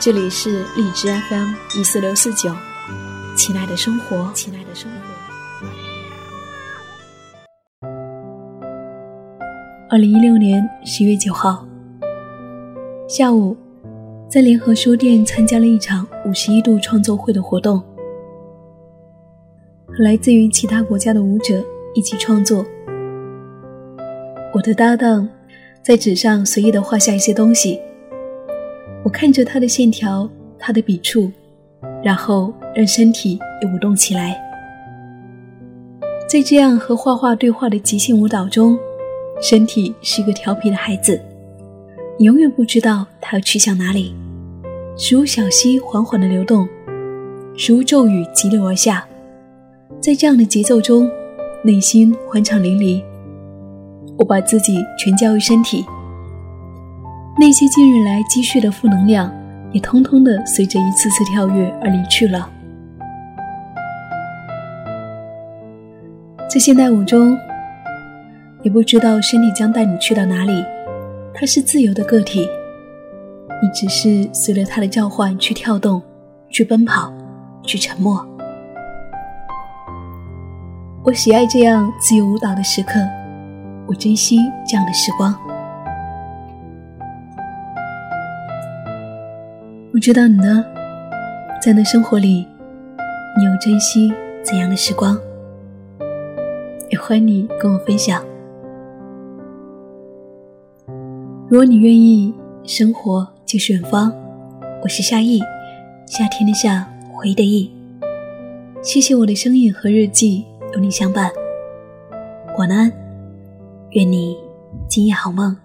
这里是荔枝 FM 一四六四九，亲爱的生活，亲爱的生活。二零一六年十月九号下午，在联合书店参加了一场五十一度创作会的活动，和来自于其他国家的舞者一起创作。我的搭档在纸上随意的画下一些东西。我看着他的线条，他的笔触，然后让身体也舞动起来。在这样和画画对话的即兴舞蹈中，身体是一个调皮的孩子，你永远不知道他要去向哪里。如小溪缓缓的流动，如骤雨急流而下，在这样的节奏中，内心欢畅淋漓。我把自己全交于身体。那些近日来积蓄的负能量，也通通的随着一次次跳跃而离去了。在现代舞中，也不知道身体将带你去到哪里，它是自由的个体，你只是随着它的召唤去跳动，去奔跑，去沉默。我喜爱这样自由舞蹈的时刻，我珍惜这样的时光。不知道你呢，在那生活里，你又珍惜怎样的时光？也欢迎你跟我分享。如果你愿意，生活就是远方。我是夏意，夏天的夏，回忆的忆。谢谢我的声音和日记有你相伴。晚安，愿你今夜好梦。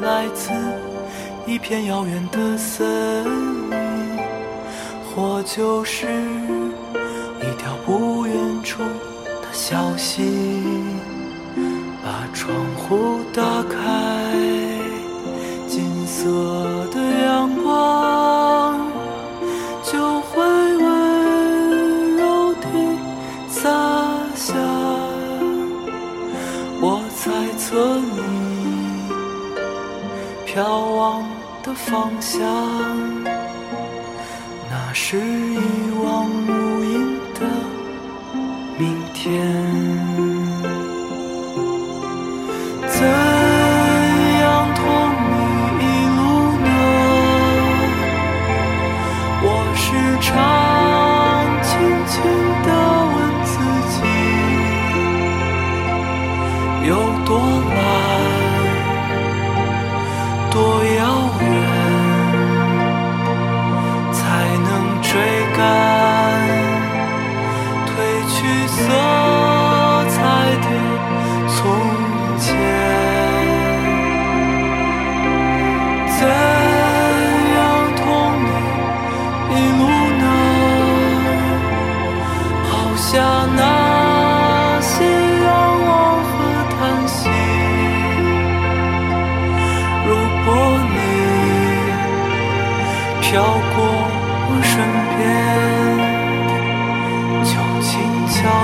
来自一片遥远的森林，或就是一条不远处的小溪。把窗户打开，眺望的方向那是一望无垠的明天。怎样同你一路呢？我时常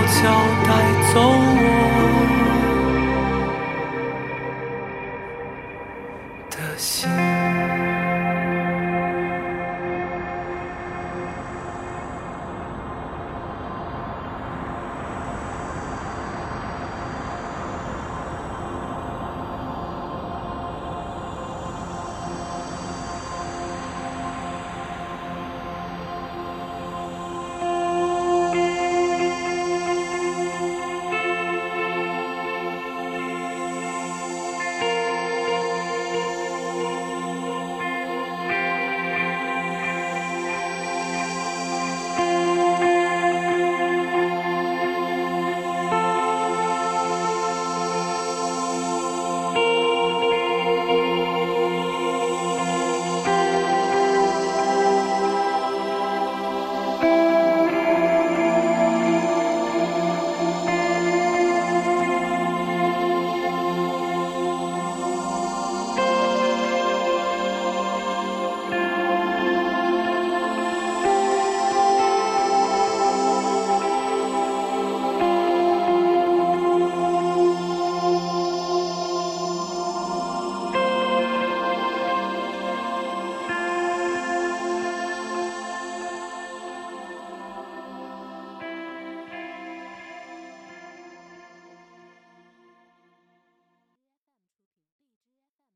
交代